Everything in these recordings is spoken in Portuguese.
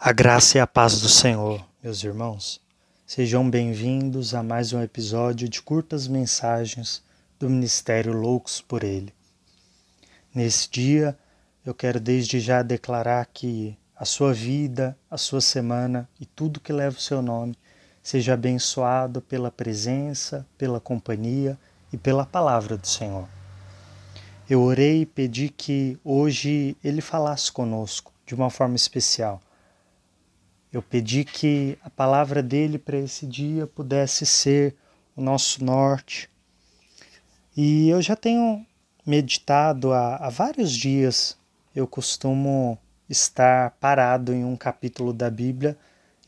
A graça e a paz do Senhor, meus irmãos. Sejam bem-vindos a mais um episódio de curtas mensagens do Ministério Loucos por Ele. Nesse dia, eu quero desde já declarar que a sua vida, a sua semana e tudo que leva o seu nome seja abençoado pela presença, pela companhia e pela palavra do Senhor. Eu orei e pedi que hoje Ele falasse conosco de uma forma especial eu pedi que a palavra dele para esse dia pudesse ser o nosso norte. E eu já tenho meditado há, há vários dias. Eu costumo estar parado em um capítulo da Bíblia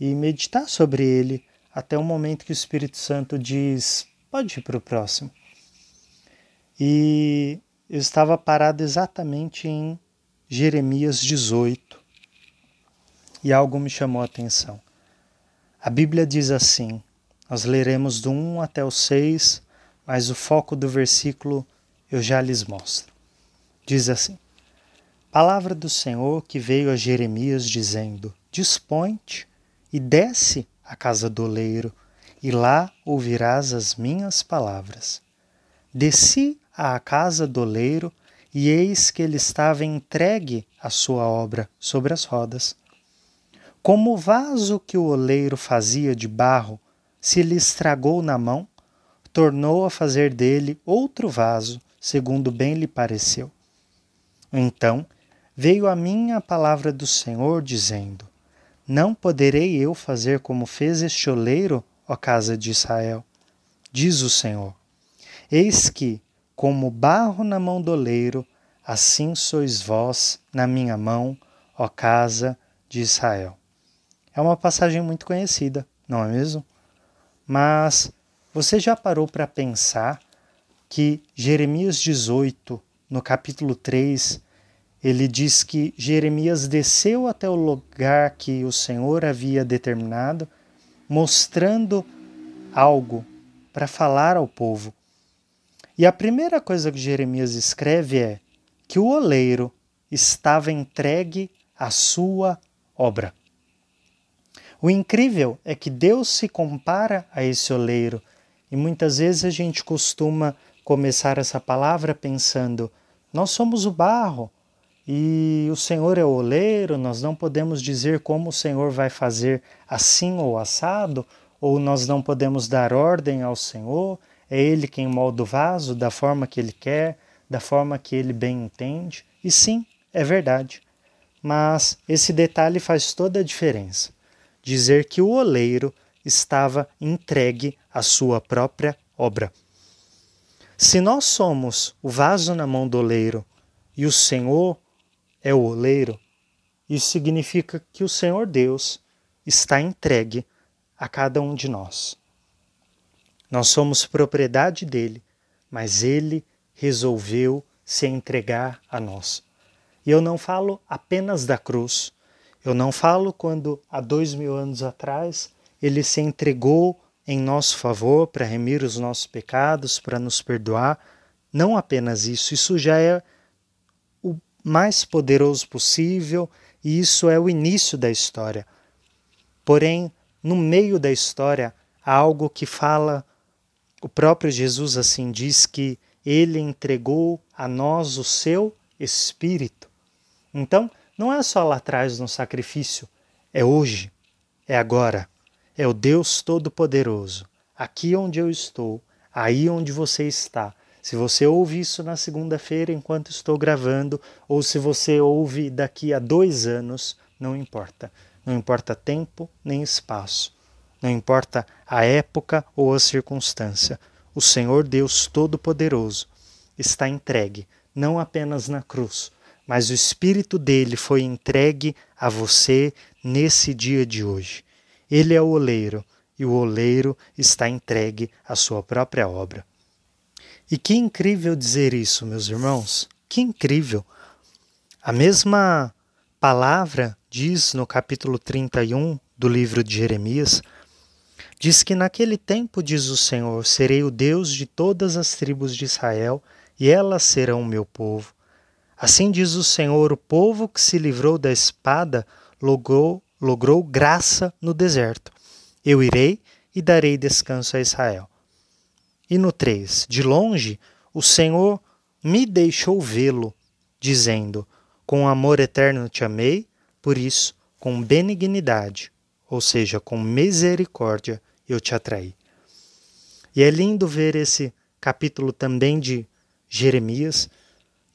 e meditar sobre ele até o momento que o Espírito Santo diz: pode ir para o próximo. E eu estava parado exatamente em Jeremias 18 e algo me chamou a atenção. A Bíblia diz assim, nós leremos do 1 até o 6, mas o foco do versículo eu já lhes mostro. Diz assim: Palavra do Senhor que veio a Jeremias dizendo: Dispõe-te e desce à casa do oleiro, e lá ouvirás as minhas palavras. Desci à casa do oleiro, e eis que ele estava entregue à sua obra sobre as rodas. Como o vaso que o oleiro fazia de barro se lhe estragou na mão, tornou a fazer dele outro vaso, segundo bem lhe pareceu. Então veio a mim a palavra do Senhor, dizendo: Não poderei eu fazer como fez este oleiro, ó casa de Israel? Diz o Senhor: Eis que, como barro na mão do oleiro, assim sois vós na minha mão, ó casa de Israel. É uma passagem muito conhecida, não é mesmo? Mas você já parou para pensar que Jeremias 18, no capítulo 3, ele diz que Jeremias desceu até o lugar que o Senhor havia determinado, mostrando algo para falar ao povo. E a primeira coisa que Jeremias escreve é que o oleiro estava entregue à sua obra. O incrível é que Deus se compara a esse oleiro e muitas vezes a gente costuma começar essa palavra pensando: nós somos o barro e o Senhor é o oleiro, nós não podemos dizer como o Senhor vai fazer assim ou assado, ou nós não podemos dar ordem ao Senhor, é Ele quem molda o vaso da forma que Ele quer, da forma que Ele bem entende. E sim, é verdade. Mas esse detalhe faz toda a diferença dizer que o oleiro estava entregue à sua própria obra. Se nós somos o vaso na mão do oleiro e o Senhor é o oleiro, isso significa que o Senhor Deus está entregue a cada um de nós. Nós somos propriedade dele, mas ele resolveu se entregar a nós. E eu não falo apenas da cruz, eu não falo quando há dois mil anos atrás ele se entregou em nosso favor para remir os nossos pecados, para nos perdoar. Não apenas isso, isso já é o mais poderoso possível e isso é o início da história. Porém, no meio da história, há algo que fala, o próprio Jesus assim diz que ele entregou a nós o seu Espírito. Então, não é só lá atrás no sacrifício, é hoje, é agora, é o Deus Todo-Poderoso, aqui onde eu estou, aí onde você está. Se você ouve isso na segunda-feira enquanto estou gravando, ou se você ouve daqui a dois anos, não importa. Não importa tempo nem espaço. Não importa a época ou a circunstância. O Senhor Deus Todo-Poderoso está entregue, não apenas na cruz, mas o Espírito dele foi entregue a você nesse dia de hoje. Ele é o oleiro e o oleiro está entregue à sua própria obra. E que incrível dizer isso, meus irmãos! Que incrível! A mesma palavra diz no capítulo 31 do livro de Jeremias: diz que naquele tempo, diz o Senhor, serei o Deus de todas as tribos de Israel e elas serão o meu povo. Assim diz o Senhor: o povo que se livrou da espada logrou, logrou graça no deserto. Eu irei e darei descanso a Israel. E no 3, de longe, o Senhor me deixou vê-lo, dizendo: Com amor eterno te amei, por isso, com benignidade, ou seja, com misericórdia, eu te atraí. E é lindo ver esse capítulo também de Jeremias,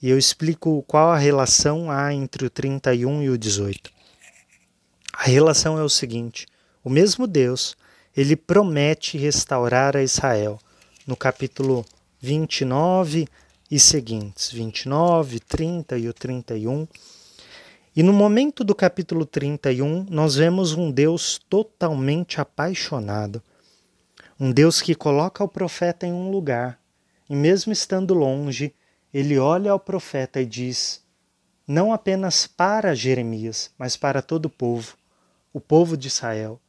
e eu explico qual a relação há entre o 31 e o 18. A relação é o seguinte: o mesmo Deus, ele promete restaurar a Israel no capítulo 29 e seguintes, 29, 30 e o 31. E no momento do capítulo 31, nós vemos um Deus totalmente apaixonado. Um Deus que coloca o profeta em um lugar, e mesmo estando longe, ele olha ao profeta e diz, não apenas para Jeremias, mas para todo o povo, o povo de Israel.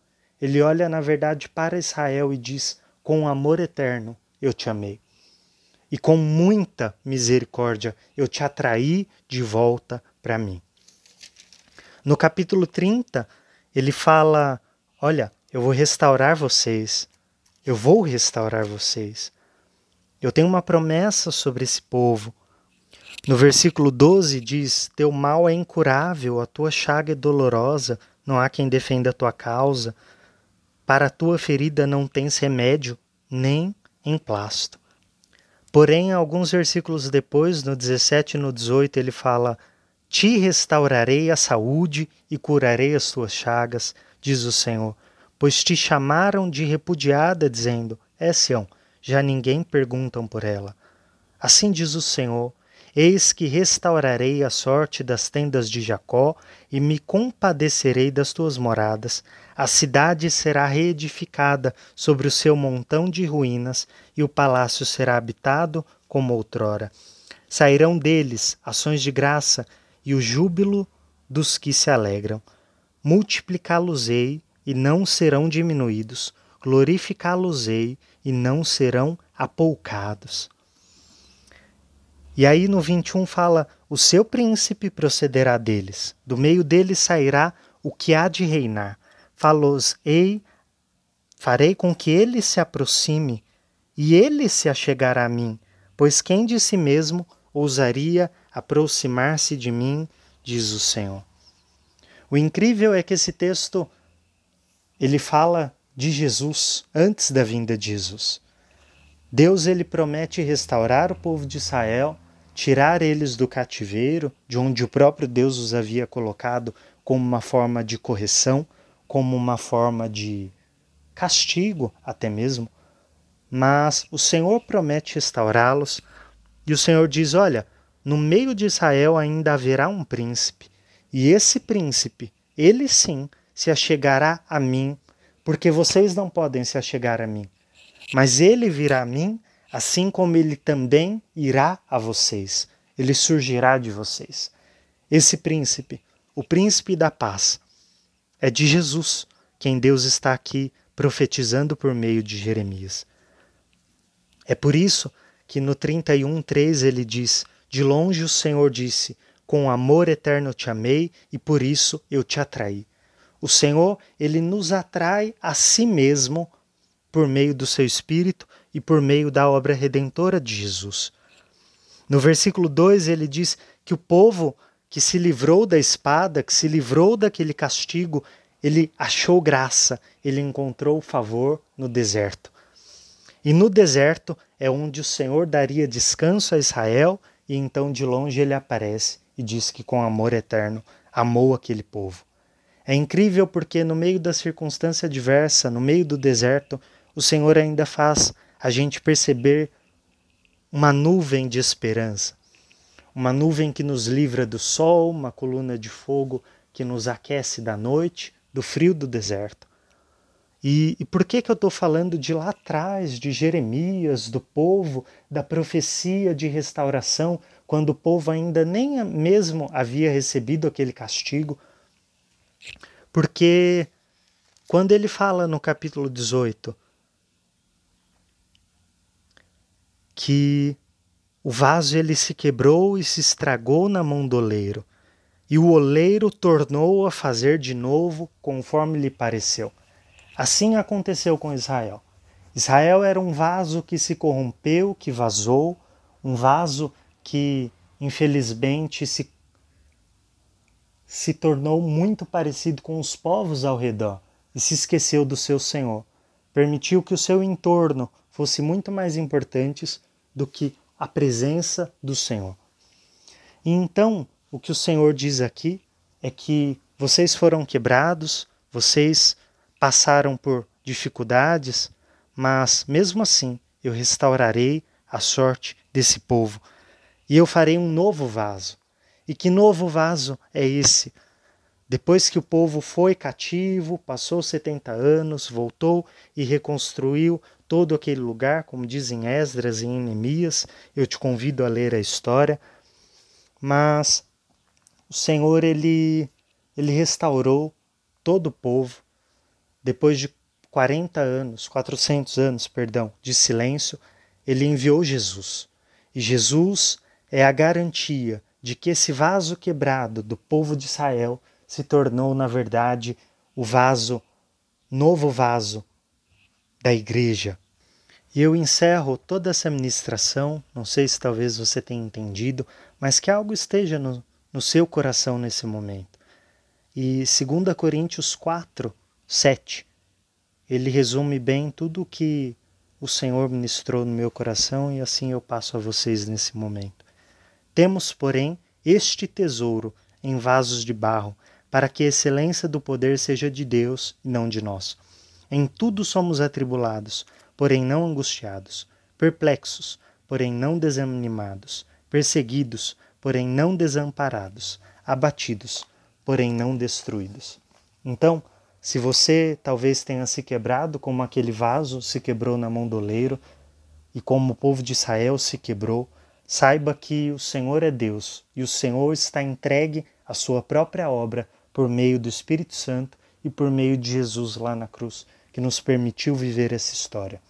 Ele olha, na verdade, para Israel e diz: Com amor eterno eu te amei. E com muita misericórdia eu te atraí de volta para mim. No capítulo 30, ele fala: Olha, eu vou restaurar vocês. Eu vou restaurar vocês. Eu tenho uma promessa sobre esse povo. No versículo 12 diz: Teu mal é incurável, a tua chaga é dolorosa, não há quem defenda a tua causa. Para a tua ferida não tens remédio, nem emplasto. Porém, alguns versículos depois, no 17 e no 18, ele fala: Te restaurarei a saúde e curarei as tuas chagas, diz o Senhor, pois te chamaram de repudiada, dizendo: É Sião, já ninguém perguntam por ela. Assim diz o Senhor: Eis que restaurarei a sorte das tendas de Jacó e me compadecerei das tuas moradas. A cidade será reedificada sobre o seu montão de ruínas e o palácio será habitado como outrora. Sairão deles ações de graça e o júbilo dos que se alegram. Multiplicá-los-ei e não serão diminuídos glorificá-los-ei e não serão apoucados. E aí no 21 fala: O seu príncipe procederá deles, do meio deles sairá o que há de reinar. Falos-ei, farei com que ele se aproxime, e ele se achegará a mim, pois quem de si mesmo ousaria aproximar-se de mim, diz o Senhor. O incrível é que esse texto ele fala de Jesus antes da vinda de Jesus. Deus ele promete restaurar o povo de Israel, tirar eles do cativeiro, de onde o próprio Deus os havia colocado como uma forma de correção, como uma forma de castigo até mesmo. Mas o Senhor promete restaurá-los, e o Senhor diz: Olha, no meio de Israel ainda haverá um príncipe, e esse príncipe, ele sim, se achegará a mim porque vocês não podem se achegar a mim. Mas ele virá a mim, assim como ele também irá a vocês. Ele surgirá de vocês. Esse príncipe, o príncipe da paz, é de Jesus, quem Deus está aqui profetizando por meio de Jeremias. É por isso que no 31:3 ele diz: De longe o Senhor disse: Com amor eterno te amei e por isso eu te atraí. O Senhor, ele nos atrai a si mesmo por meio do seu espírito e por meio da obra redentora de Jesus. No versículo 2 ele diz que o povo que se livrou da espada, que se livrou daquele castigo, ele achou graça, ele encontrou favor no deserto. E no deserto é onde o Senhor daria descanso a Israel, e então de longe ele aparece e diz que com amor eterno amou aquele povo. É incrível porque no meio da circunstância adversa, no meio do deserto, o Senhor ainda faz a gente perceber uma nuvem de esperança. Uma nuvem que nos livra do sol, uma coluna de fogo que nos aquece da noite, do frio do deserto. E, e por que, que eu estou falando de lá atrás, de Jeremias, do povo, da profecia de restauração, quando o povo ainda nem mesmo havia recebido aquele castigo, porque quando ele fala no capítulo 18 que o vaso ele se quebrou e se estragou na mão do oleiro, e o oleiro tornou a fazer de novo conforme lhe pareceu. Assim aconteceu com Israel. Israel era um vaso que se corrompeu, que vazou, um vaso que infelizmente se, se tornou muito parecido com os povos ao redor e se esqueceu do seu Senhor. Permitiu que o seu entorno fosse muito mais importante do que a presença do Senhor. E então, o que o Senhor diz aqui é que vocês foram quebrados, vocês passaram por dificuldades, mas mesmo assim eu restaurarei a sorte desse povo e eu farei um novo vaso. E que novo vaso é esse? Depois que o povo foi cativo, passou 70 anos, voltou e reconstruiu todo aquele lugar, como dizem Esdras e Neemias, eu te convido a ler a história. Mas o Senhor ele ele restaurou todo o povo depois de 40 anos, 400 anos, perdão, de silêncio, ele enviou Jesus. E Jesus é a garantia de que esse vaso quebrado do povo de Israel se tornou, na verdade, o vaso, novo vaso da igreja. E eu encerro toda essa ministração, não sei se talvez você tenha entendido, mas que algo esteja no, no seu coração nesse momento. E 2 Coríntios 4, 7, ele resume bem tudo o que o Senhor ministrou no meu coração e assim eu passo a vocês nesse momento. Temos, porém, este tesouro em vasos de barro, para que a excelência do poder seja de Deus e não de nós. Em tudo somos atribulados, porém não angustiados, perplexos, porém não desanimados, perseguidos, porém não desamparados, abatidos, porém não destruídos. Então, se você talvez tenha se quebrado como aquele vaso se quebrou na mão do oleiro, e como o povo de Israel se quebrou, Saiba que o Senhor é Deus e o Senhor está entregue à sua própria obra por meio do Espírito Santo e por meio de Jesus lá na cruz, que nos permitiu viver essa história.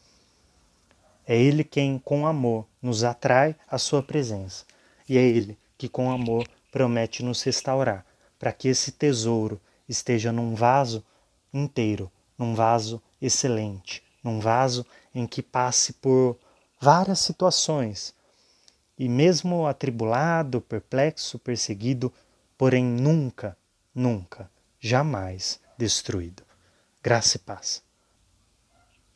É Ele quem, com amor, nos atrai à Sua presença. E é Ele que, com amor, promete nos restaurar, para que esse tesouro esteja num vaso inteiro, num vaso excelente, num vaso em que passe por várias situações, e mesmo atribulado, perplexo, perseguido, porém nunca, nunca, jamais destruído. Graça e paz.